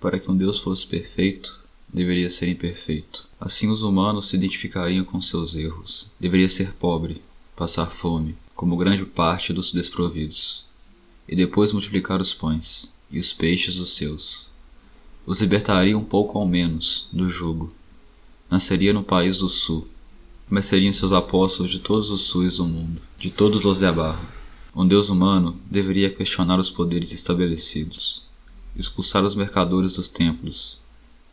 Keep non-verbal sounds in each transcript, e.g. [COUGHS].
Para que um Deus fosse perfeito, deveria ser imperfeito. Assim os humanos se identificariam com seus erros. Deveria ser pobre, passar fome, como grande parte dos desprovidos, e depois multiplicar os pães e os peixes os seus. Os libertaria um pouco ao menos do jugo. Nasceria no país do sul, mas seriam seus apóstolos de todos os sus do mundo, de todos os de abarro. Um Deus humano deveria questionar os poderes estabelecidos, expulsar os mercadores dos templos,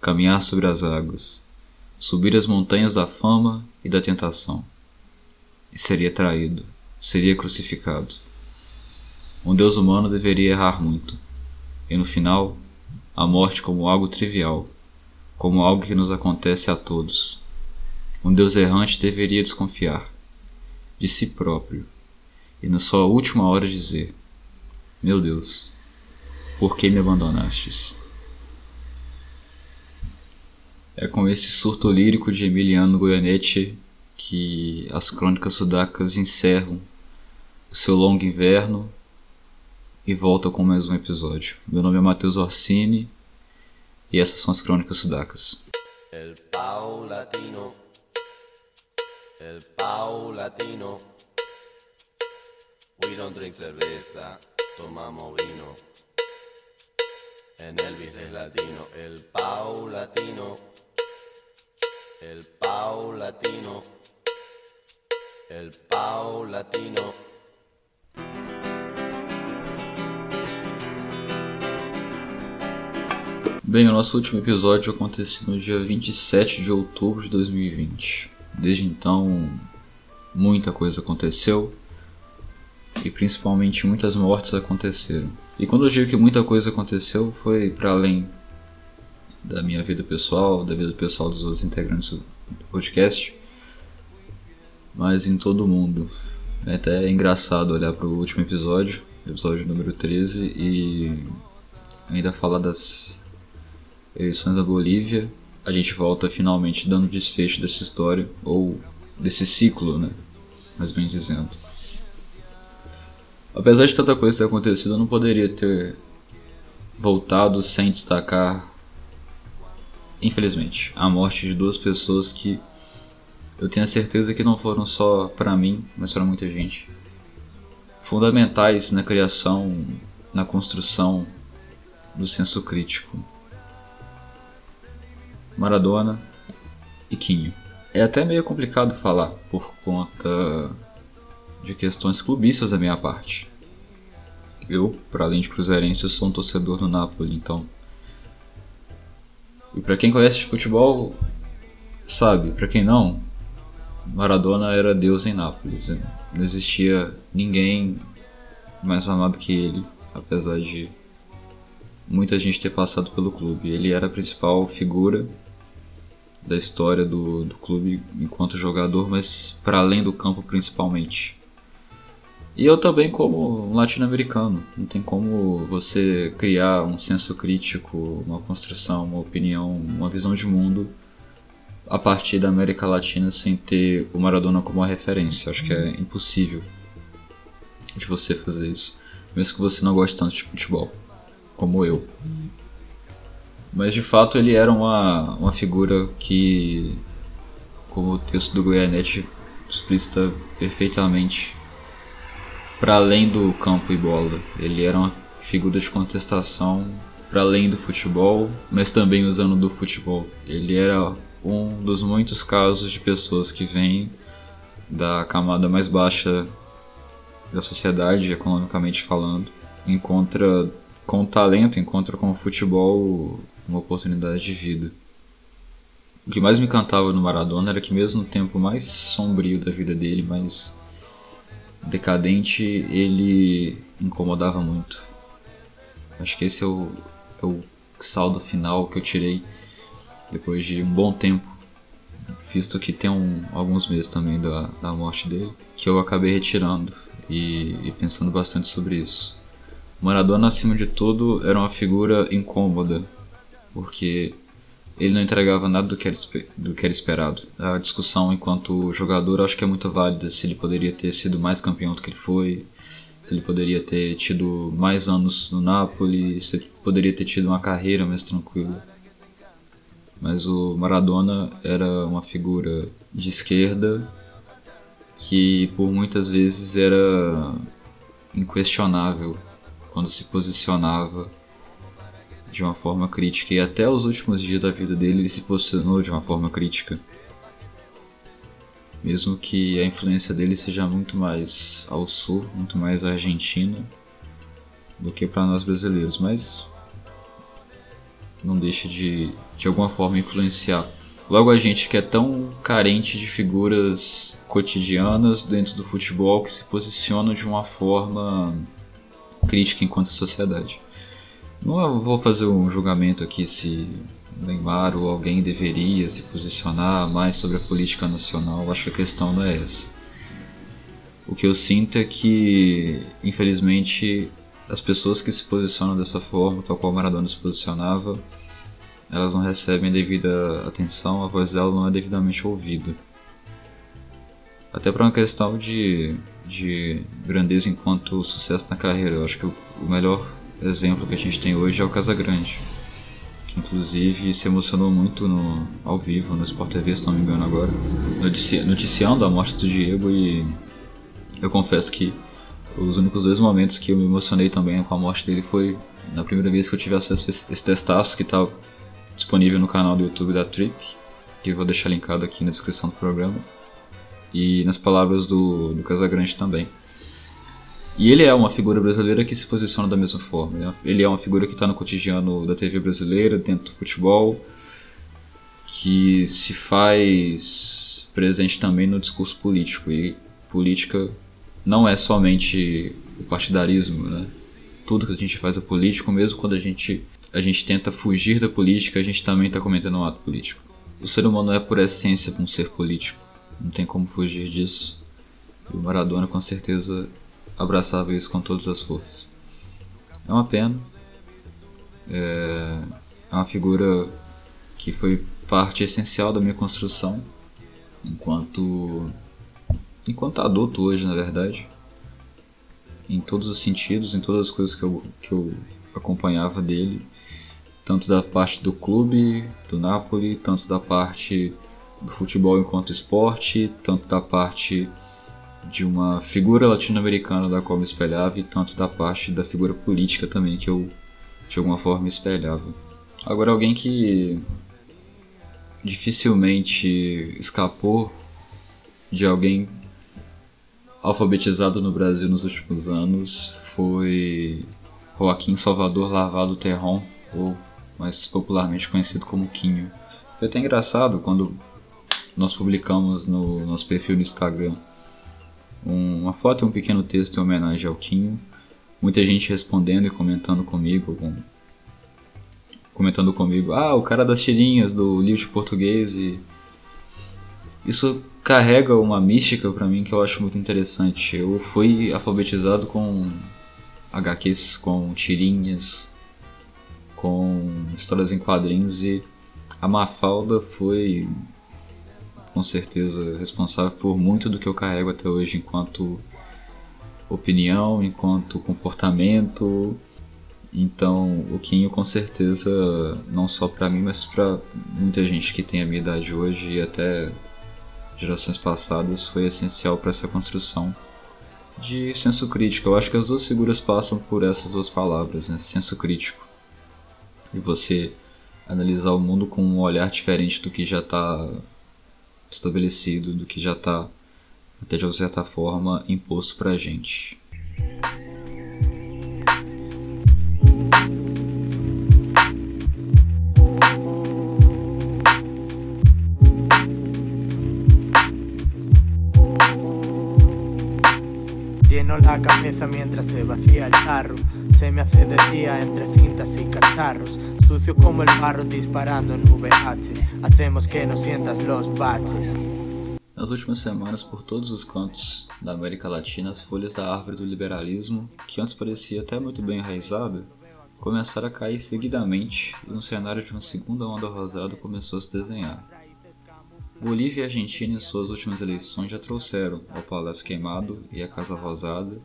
caminhar sobre as águas, subir as montanhas da fama e da tentação. E seria traído, seria crucificado. Um Deus humano deveria errar muito, e no final, a morte como algo trivial, como algo que nos acontece a todos. Um Deus errante deveria desconfiar de si próprio e na sua última hora dizer: Meu Deus, por que me abandonastes? É com esse surto lírico de Emiliano Goianetti que as crônicas sudacas encerram o seu longo inverno e volta com mais um episódio. Meu nome é Matheus Orsini e essas são as crônicas sudacas. El El. We don't drink cerveza, tomamos vino. En Elvis es latino, el Pau Latino. El Pau Latino. El Pau Latino. Bem, o nosso último episódio aconteceu no dia 27 de outubro de 2020. Desde então, muita coisa aconteceu e principalmente muitas mortes aconteceram. E quando eu digo que muita coisa aconteceu, foi para além da minha vida pessoal, da vida pessoal dos outros integrantes do podcast, mas em todo mundo. É até engraçado olhar para o último episódio, episódio número 13, e ainda falar das eleições da Bolívia. A gente volta finalmente dando desfecho dessa história, ou desse ciclo, né? Mais bem dizendo. Apesar de tanta coisa ter acontecido, eu não poderia ter voltado sem destacar infelizmente, a morte de duas pessoas que eu tenho a certeza que não foram só para mim, mas para muita gente. Fundamentais na criação, na construção do senso crítico. Maradona e Quinho. É até meio complicado falar por conta de questões clubistas da minha parte. Eu, para além de cruzeirense, sou um torcedor do Napoli, então e para quem conhece futebol, sabe, para quem não, Maradona era Deus em Nápoles. Não existia ninguém mais amado que ele, apesar de muita gente ter passado pelo clube. Ele era a principal figura da história do, do clube enquanto jogador, mas para além do campo principalmente. E eu também como latino-americano, não tem como você criar um senso crítico, uma construção, uma opinião, uma visão de mundo a partir da América Latina sem ter o Maradona como uma referência. Acho que é impossível de você fazer isso, mesmo que você não goste tanto de futebol, como eu. Mas de fato ele era uma, uma figura que, como o texto do Goianete explicita perfeitamente, para além do campo e bola. Ele era uma figura de contestação para além do futebol, mas também usando do futebol. Ele era um dos muitos casos de pessoas que vêm da camada mais baixa da sociedade, economicamente falando, encontra com o talento, encontra com o futebol uma oportunidade de vida. O que mais me encantava no Maradona era que mesmo no tempo mais sombrio da vida dele, mais decadente, ele incomodava muito. Acho que esse é o, é o saldo final que eu tirei depois de um bom tempo, visto que tem um, alguns meses também da, da morte dele, que eu acabei retirando e, e pensando bastante sobre isso. Maradona, acima de tudo, era uma figura incômoda, porque ele não entregava nada do que, era, do que era esperado. A discussão enquanto jogador acho que é muito válida se ele poderia ter sido mais campeão do que ele foi, se ele poderia ter tido mais anos no Napoli, se ele poderia ter tido uma carreira mais tranquila. Mas o Maradona era uma figura de esquerda que por muitas vezes era inquestionável quando se posicionava de uma forma crítica e até os últimos dias da vida dele ele se posicionou de uma forma crítica. Mesmo que a influência dele seja muito mais ao sul, muito mais argentina do que para nós brasileiros, mas não deixa de de alguma forma influenciar. Logo a gente que é tão carente de figuras cotidianas dentro do futebol que se posicionam de uma forma crítica enquanto sociedade. Não vou fazer um julgamento aqui se Neymar ou alguém deveria se posicionar mais sobre a política nacional. Acho que a questão não é essa. O que eu sinto é que, infelizmente, as pessoas que se posicionam dessa forma, tal qual Maradona se posicionava, elas não recebem devida atenção, a voz dela não é devidamente ouvida. Até para uma questão de, de grandeza enquanto sucesso na carreira. Eu acho que o melhor exemplo que a gente tem hoje é o Casagrande, que inclusive se emocionou muito no, ao vivo no Sport TV, se não me engano agora, notici, noticiando a morte do Diego e eu confesso que os únicos dois momentos que eu me emocionei também com a morte dele foi na primeira vez que eu tive acesso a esse testaço que estava tá disponível no canal do YouTube da Trip, que eu vou deixar linkado aqui na descrição do programa, e nas palavras do, do Casagrande também. E ele é uma figura brasileira que se posiciona da mesma forma. Ele é uma figura que está no cotidiano da TV brasileira, dentro do futebol, que se faz presente também no discurso político. E política não é somente o partidarismo, né? Tudo que a gente faz é político, mesmo quando a gente, a gente tenta fugir da política, a gente também está cometendo um ato político. O ser humano é por essência um ser político, não tem como fugir disso. E o Maradona com certeza abraçava isso com todas as forças. É uma pena. É, é uma figura que foi parte essencial da minha construção enquanto enquanto adulto hoje, na verdade. Em todos os sentidos, em todas as coisas que eu, que eu acompanhava dele, tanto da parte do clube, do Napoli, tanto da parte do futebol enquanto esporte, tanto da parte de uma figura latino-americana da qual me espelhava e tanto da parte da figura política também que eu de alguma forma me espelhava. Agora alguém que dificilmente escapou de alguém alfabetizado no Brasil nos últimos anos foi Joaquim Salvador Lavado Terron, ou mais popularmente conhecido como Quinho. Foi até engraçado quando nós publicamos no nosso perfil no Instagram uma foto e um pequeno texto em homenagem ao Quinho. Muita gente respondendo e comentando comigo, com, comentando comigo, ah, o cara das tirinhas do livro de português e isso carrega uma mística para mim que eu acho muito interessante. Eu fui alfabetizado com HQs, com tirinhas, com histórias em quadrinhos e a Mafalda foi com certeza responsável por muito do que eu carrego até hoje enquanto opinião, enquanto comportamento. Então, o Quinho com certeza não só para mim, mas para muita gente que tem a minha idade hoje e até gerações passadas foi essencial para essa construção de senso crítico. Eu acho que as duas figuras passam por essas duas palavras, né? Senso crítico. E você analisar o mundo com um olhar diferente do que já está estabelecido, do que já está, até de uma certa forma, imposto para a gente. Cabeza mientras se vacía el tarro. Se me hace de día entre cintas y cacharros. Sucio como el barro disparando en VH. Hacemos que no sientas los baches. Nas últimas semanas, por todos os cantos da América Latina, as folhas da árvore do liberalismo, que antes parecia até muito bem enraizada, começaram a cair seguidamente e um cenário de uma segunda onda rosada começou a se desenhar. Bolívia e Argentina, em suas últimas eleições, já trouxeram ao Palácio Queimado e à Casa Rosada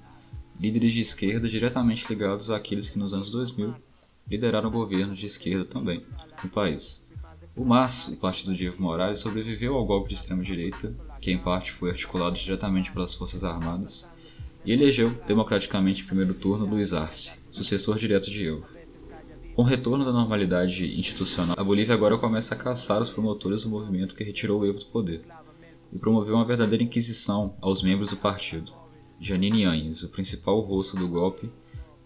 líderes de esquerda diretamente ligados àqueles que nos anos 2000 lideraram governos de esquerda também no país. O MAS, o partido de Evo Morales, sobreviveu ao golpe de extrema-direita, que em parte foi articulado diretamente pelas Forças Armadas, e elegeu democraticamente em primeiro turno Luiz Arce, sucessor direto de Evo. Com o retorno da normalidade institucional, a Bolívia agora começa a caçar os promotores do movimento que retirou o Evo do poder e promoveu uma verdadeira inquisição aos membros do partido. Janine Anhes, o principal rosto do golpe,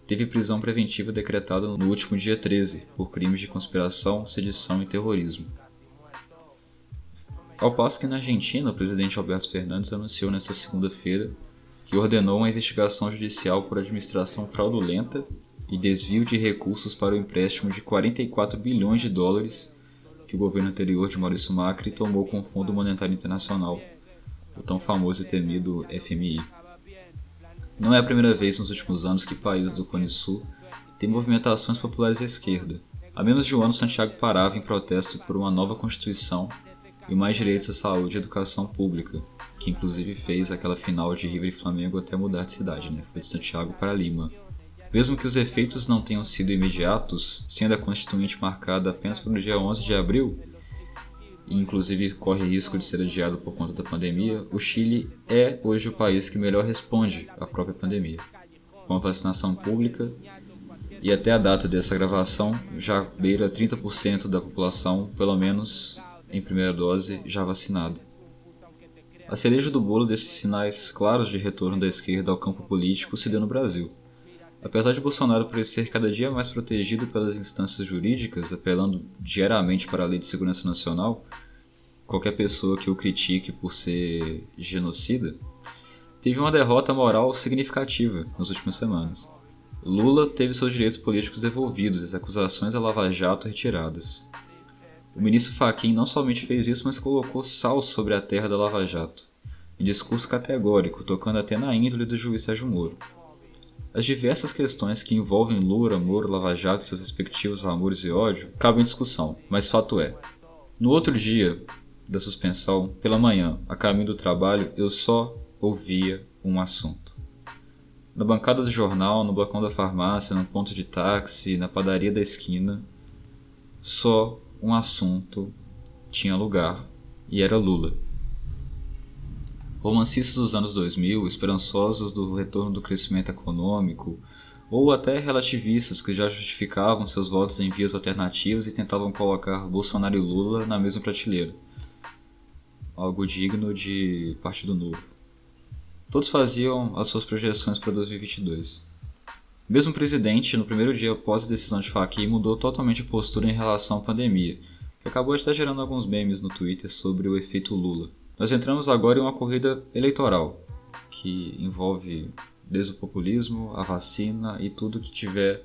teve prisão preventiva decretada no último dia 13 por crimes de conspiração, sedição e terrorismo. Ao passo que na Argentina, o presidente Alberto Fernandes anunciou nesta segunda-feira que ordenou uma investigação judicial por administração fraudulenta e desvio de recursos para o empréstimo de 44 bilhões de dólares que o governo anterior de Maurício Macri tomou com o Fundo Monetário Internacional, o tão famoso e temido FMI. Não é a primeira vez nos últimos anos que países do Cone Sul têm movimentações populares à esquerda. Há menos de um ano, Santiago parava em protesto por uma nova Constituição e mais direitos à saúde e educação pública, que inclusive fez aquela final de River e Flamengo até mudar de cidade, né? Foi de Santiago para Lima. Mesmo que os efeitos não tenham sido imediatos, sendo a Constituinte marcada apenas para o dia 11 de abril, e inclusive corre risco de ser adiado por conta da pandemia, o Chile é hoje o país que melhor responde à própria pandemia. Com a vacinação pública e até a data dessa gravação já beira 30% da população, pelo menos em primeira dose, já vacinada. A cereja do bolo desses sinais claros de retorno da esquerda ao campo político se deu no Brasil. Apesar de Bolsonaro parecer cada dia mais protegido pelas instâncias jurídicas, apelando diariamente para a Lei de Segurança Nacional, qualquer pessoa que o critique por ser genocida, teve uma derrota moral significativa nas últimas semanas. Lula teve seus direitos políticos devolvidos e as acusações a Lava Jato retiradas. O ministro Fachin não somente fez isso, mas colocou sal sobre a terra da Lava Jato, em discurso categórico, tocando até na índole do juiz Sérgio Moro. As diversas questões que envolvem Lula, Moro, Lava Jato seus respectivos amores e ódio cabem em discussão, mas fato é: no outro dia da suspensão, pela manhã, a caminho do trabalho, eu só ouvia um assunto. Na bancada do jornal, no balcão da farmácia, no ponto de táxi, na padaria da esquina, só um assunto tinha lugar e era Lula. Romancistas dos anos 2000, esperançosos do retorno do crescimento econômico, ou até relativistas que já justificavam seus votos em vias alternativas e tentavam colocar Bolsonaro e Lula na mesma prateleira. Algo digno de Partido Novo. Todos faziam as suas projeções para 2022. Mesmo o presidente, no primeiro dia após a decisão de Fachin, mudou totalmente a postura em relação à pandemia, que acabou até gerando alguns memes no Twitter sobre o efeito Lula. Nós entramos agora em uma corrida eleitoral que envolve desde o populismo, a vacina e tudo que tiver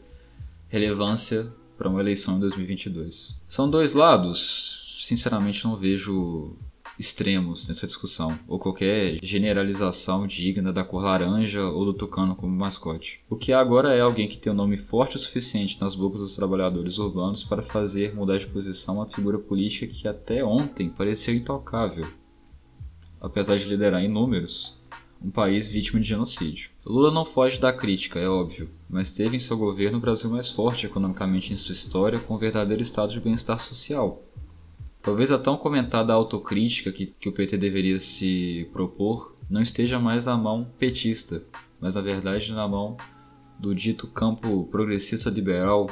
relevância para uma eleição em 2022. São dois lados, sinceramente não vejo extremos nessa discussão, ou qualquer generalização digna da cor laranja ou do tucano como mascote. O que há agora é alguém que tem um nome forte o suficiente nas bocas dos trabalhadores urbanos para fazer mudar de posição uma figura política que até ontem parecia intocável apesar de liderar em números, um país vítima de genocídio. Lula não foge da crítica, é óbvio, mas teve em seu governo o Brasil mais forte economicamente em sua história, com um verdadeiro estado de bem-estar social. Talvez a tão comentada autocrítica que, que o PT deveria se propor não esteja mais à mão petista, mas na verdade na mão do dito campo progressista liberal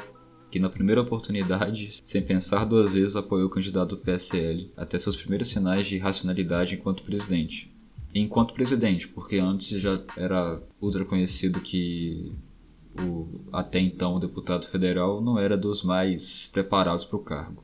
que na primeira oportunidade, sem pensar duas vezes, apoiou o candidato do PSL, até seus primeiros sinais de racionalidade enquanto presidente. Enquanto presidente, porque antes já era ultra conhecido que o até então deputado federal não era dos mais preparados para o cargo.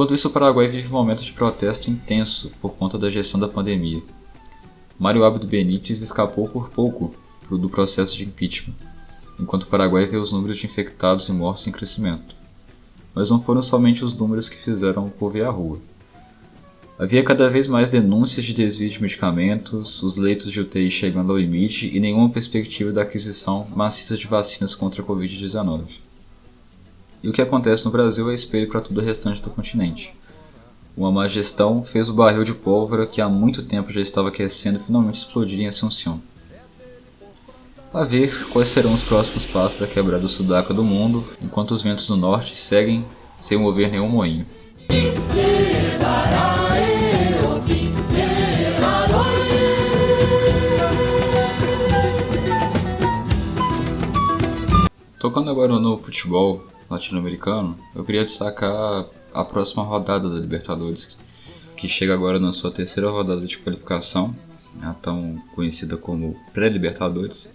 Enquanto isso, o Paraguai vive um momento de protesto intenso por conta da gestão da pandemia. Mário Abdo Benítez escapou por pouco do processo de impeachment, enquanto o Paraguai vê os números de infectados e mortos em crescimento. Mas não foram somente os números que fizeram o povo ir à rua. Havia cada vez mais denúncias de desvio de medicamentos, os leitos de UTI chegando ao limite e nenhuma perspectiva da aquisição maciça de vacinas contra a Covid-19. E o que acontece no Brasil é espelho para todo o restante do continente. Uma má gestão fez o barril de pólvora que há muito tempo já estava aquecendo finalmente explodir em Assunção. A ver quais serão os próximos passos da quebrada sudaca do mundo, enquanto os ventos do norte seguem sem mover nenhum moinho. Tocando agora no futebol latino-americano, eu queria destacar a próxima rodada da Libertadores, que chega agora na sua terceira rodada de qualificação, a tão conhecida como pré-Libertadores.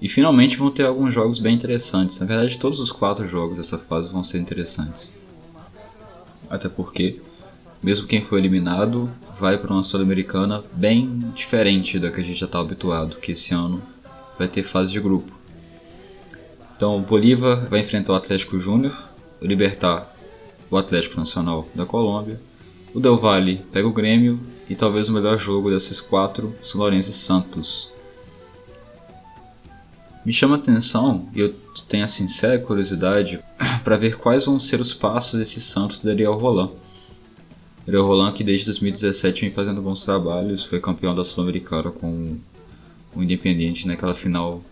E finalmente vão ter alguns jogos bem interessantes. Na verdade, todos os quatro jogos dessa fase vão ser interessantes. Até porque, mesmo quem foi eliminado, vai para uma Sul-Americana bem diferente da que a gente já está habituado, que esse ano vai ter fase de grupo. Então Bolívar vai enfrentar o Atlético Júnior, Libertar o Atlético Nacional da Colômbia, o Del Valle pega o Grêmio e talvez o melhor jogo desses quatro, São Lourenço e Santos. Me chama a atenção e eu tenho a sincera curiosidade [COUGHS] para ver quais vão ser os passos desses Santos do Ariel Roland. Ariel Roland que desde 2017 vem fazendo bons trabalhos, foi campeão da Sul-Americana com o Independiente naquela final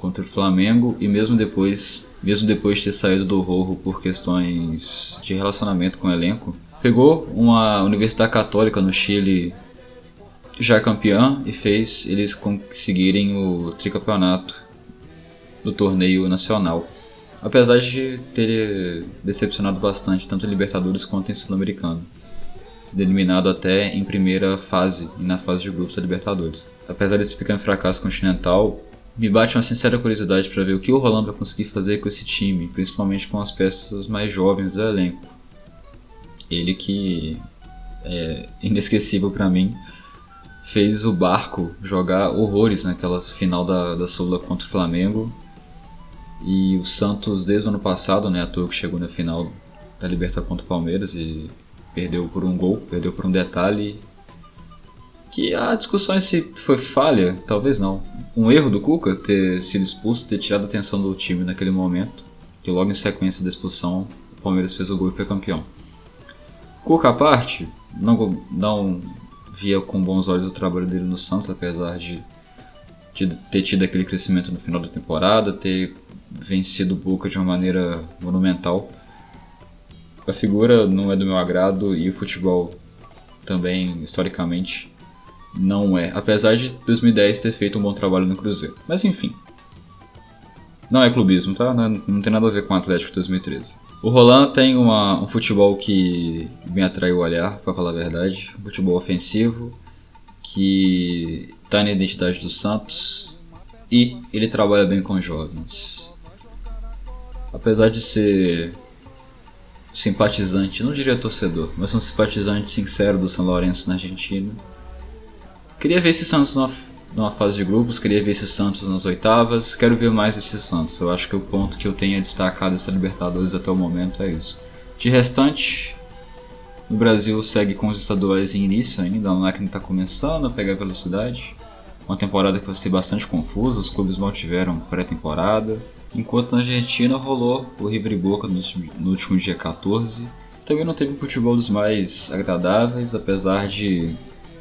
contra o Flamengo e mesmo depois, mesmo depois de ter saído do Rojo por questões de relacionamento com o elenco, pegou uma Universidade Católica no Chile já campeã e fez eles conseguirem o tricampeonato do torneio nacional. Apesar de ter decepcionado bastante tanto em Libertadores quanto em Sul-Americano. Sido eliminado até em primeira fase e na fase de grupos da Libertadores. Apesar desse pequeno fracasso continental, me bate uma sincera curiosidade para ver o que o Rolando vai conseguir fazer com esse time, principalmente com as peças mais jovens do elenco. Ele que é inesquecível para mim, fez o Barco jogar horrores naquela final da, da Sula contra o Flamengo. E o Santos, desde o ano passado, né, a toa que chegou na final da Libertadores contra o Palmeiras e perdeu por um gol, perdeu por um detalhe que a discussão se foi falha, talvez não. Um erro do Cuca ter sido expulso, ter tirado a atenção do time naquele momento, que logo em sequência da expulsão o Palmeiras fez o gol e foi campeão. Cuca à parte, não, não via com bons olhos o trabalho dele no Santos, apesar de, de ter tido aquele crescimento no final da temporada, ter vencido o Boca de uma maneira monumental. A figura não é do meu agrado e o futebol também, historicamente, não é, apesar de 2010 ter feito um bom trabalho no Cruzeiro. Mas enfim. Não é clubismo, tá? Não, não tem nada a ver com o Atlético 2013. O Roland tem uma, um futebol que me atrai o olhar, para falar a verdade. Um futebol ofensivo, que está na identidade do Santos e ele trabalha bem com jovens. Apesar de ser simpatizante, não diria torcedor, mas um simpatizante sincero do São Lourenço na Argentina, Queria ver esse Santos numa, numa fase de grupos, queria ver esse Santos nas oitavas, quero ver mais esse Santos. Eu acho que o ponto que eu tenho a destacar dessa Libertadores até o momento é isso. De restante, o Brasil segue com os estaduais em início ainda, a máquina está começando a pegar velocidade. Uma temporada que vai ser bastante confusa, os clubes mal tiveram pré-temporada. Enquanto na Argentina rolou o River Boca no último, no último dia 14. Também não teve um futebol dos mais agradáveis, apesar de,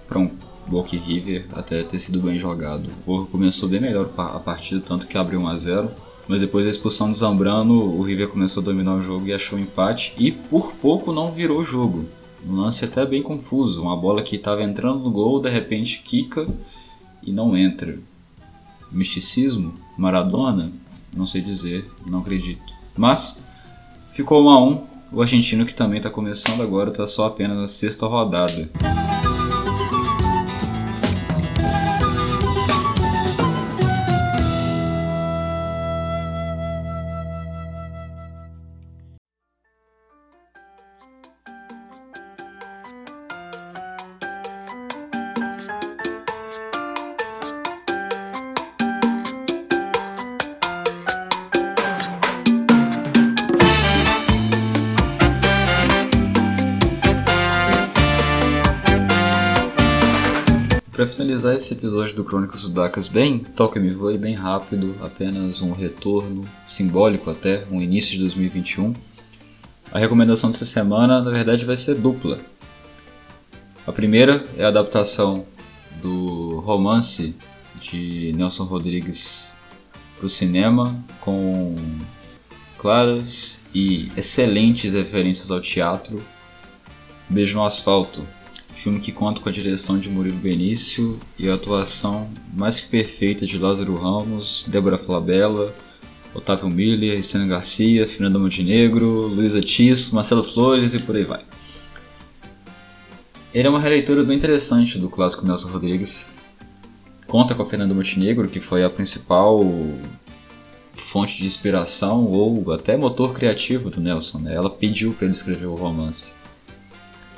para um Boca e River até ter sido bem jogado. O Boca começou bem melhor a partida, tanto que abriu 1 a 0 mas depois da expulsão do Zambrano, o River começou a dominar o jogo e achou um empate e por pouco não virou o jogo. Um lance até bem confuso, uma bola que estava entrando no gol, de repente quica e não entra. Misticismo? Maradona? Não sei dizer, não acredito. Mas ficou 1 a 1 o argentino que também está começando agora está só apenas na sexta rodada. Episódio do Crônicas Sudacas bem toque me voe, bem rápido, apenas um retorno simbólico até, um início de 2021. A recomendação dessa semana, na verdade, vai ser dupla. A primeira é a adaptação do romance de Nelson Rodrigues para o cinema, com claras e excelentes referências ao teatro. Beijo no Asfalto, filme que conta com a direção de Murilo Benício e a atuação mais que perfeita de Lázaro Ramos, Débora Falabella, Otávio Miller, Cristiano Garcia, Fernanda Montenegro, Luísa Tisso, Marcelo Flores e por aí vai. Ele é uma releitura bem interessante do clássico Nelson Rodrigues. Conta com a Fernanda Montenegro, que foi a principal fonte de inspiração ou até motor criativo do Nelson. Né? Ela pediu para ele escrever o romance.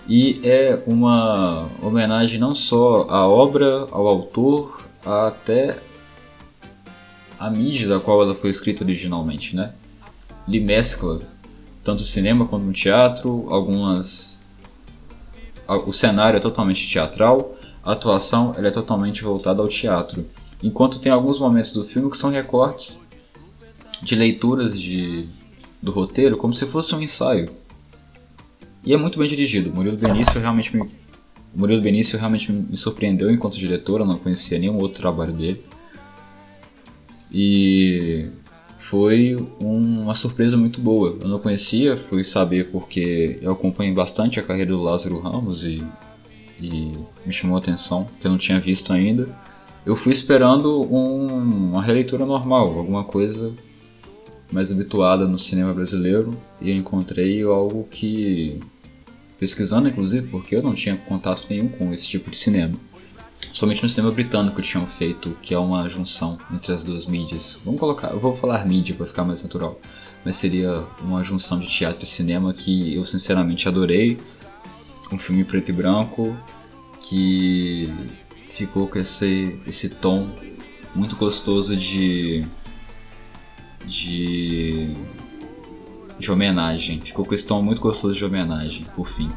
E é uma homenagem não só à obra, ao autor, até a mídia da qual ela foi escrita originalmente, né? Ele mescla tanto o cinema quanto o teatro, algumas o cenário é totalmente teatral, a atuação ela é totalmente voltada ao teatro. Enquanto tem alguns momentos do filme que são recortes de leituras de, do roteiro como se fosse um ensaio. E é muito bem dirigido. Murilo Benício realmente me, Murilo Benício realmente me surpreendeu enquanto diretor, eu não conhecia nenhum outro trabalho dele. E foi uma surpresa muito boa. Eu não conhecia, fui saber porque eu acompanho bastante a carreira do Lázaro Ramos e, e me chamou a atenção, que eu não tinha visto ainda. Eu fui esperando um, uma releitura normal, alguma coisa mais habituada no cinema brasileiro e encontrei algo que pesquisando inclusive porque eu não tinha contato nenhum com esse tipo de cinema somente no cinema britânico tinham feito, que é uma junção entre as duas mídias. Vamos colocar, eu vou falar mídia para ficar mais natural, mas seria uma junção de teatro e cinema que eu sinceramente adorei. Um filme preto e branco que ficou com esse, esse tom muito gostoso de de de homenagem. Ficou com esse tom muito gostoso de homenagem, por fim.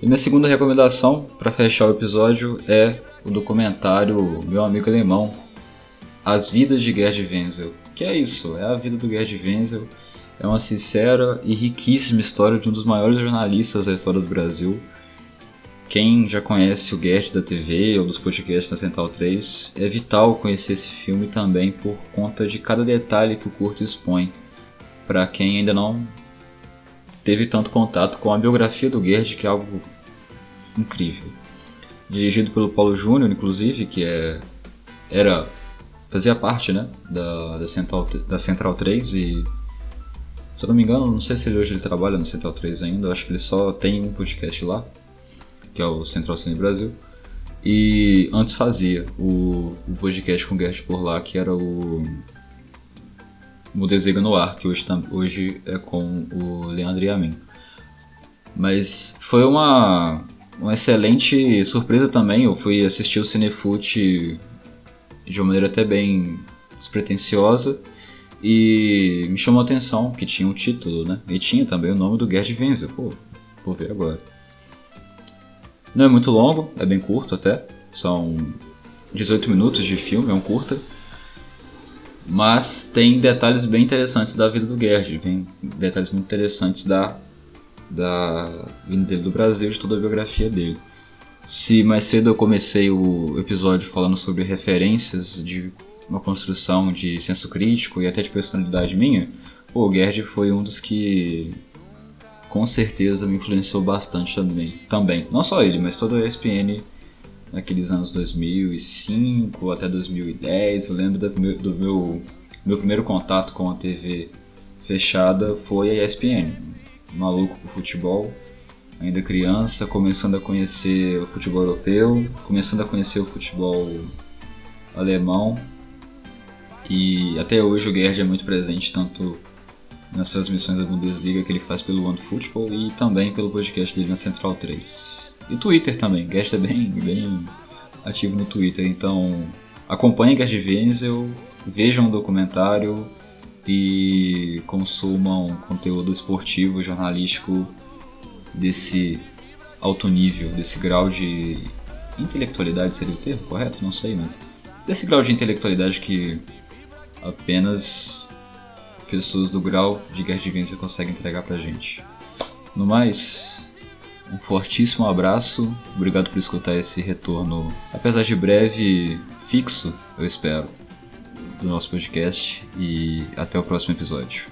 E minha segunda recomendação para fechar o episódio é o documentário Meu Amigo Alemão, As Vidas de Gerd Wenzel. Que é isso, é a vida do Gerd Wenzel. É uma sincera e riquíssima história de um dos maiores jornalistas da história do Brasil. Quem já conhece o Gerd da TV ou dos podcasts da Central 3, é vital conhecer esse filme também por conta de cada detalhe que o curto expõe. Para quem ainda não teve tanto contato com a biografia do Gerd, que é algo incrível dirigido pelo Paulo Júnior, inclusive, que é, era fazia parte né, da, da, Central, da Central 3 e se eu não me engano, não sei se ele hoje ele trabalha no Central 3 ainda, acho que ele só tem um podcast lá, que é o Central Cine Brasil. E antes fazia o, o podcast com o Gert por lá, que era o o Desega no Ar, que hoje, hoje é com o Leandro e a mim. Mas foi uma, uma excelente surpresa também. Eu fui assistir o Cinefoot de uma maneira até bem despretensiosa e me chamou a atenção que tinha um título, né? E tinha também o nome do Gerd Wenzel. Pô, vou ver agora. Não é muito longo, é bem curto até. São 18 minutos de filme, é um curta. Mas tem detalhes bem interessantes da vida do Gerd, tem detalhes muito interessantes da da vinda dele do Brasil, de toda a biografia dele. Se mais cedo eu comecei o episódio falando sobre referências de uma construção de senso crítico e até de personalidade minha, o Gerd foi um dos que com certeza me influenciou bastante também. também. Não só ele, mas toda a ESPN naqueles anos 2005 até 2010. Eu lembro do meu, do meu, meu primeiro contato com a TV fechada foi a ESPN maluco por futebol, ainda criança, começando a conhecer o futebol europeu, começando a conhecer o futebol alemão. E até hoje o Gerd é muito presente tanto nas transmissões da Bundesliga que ele faz pelo One Football e também pelo podcast dele na Central 3. E Twitter também, Gerd é bem, bem ativo no Twitter, então acompanhe Gerd Wenzel, vejam o documentário, e consumam conteúdo esportivo, jornalístico desse alto nível, desse grau de intelectualidade seria o termo correto? Não sei, mas desse grau de intelectualidade que apenas pessoas do grau de vivência conseguem entregar pra gente. No mais, um fortíssimo abraço, obrigado por escutar esse retorno, apesar de breve, fixo, eu espero, do nosso podcast e até o próximo episódio.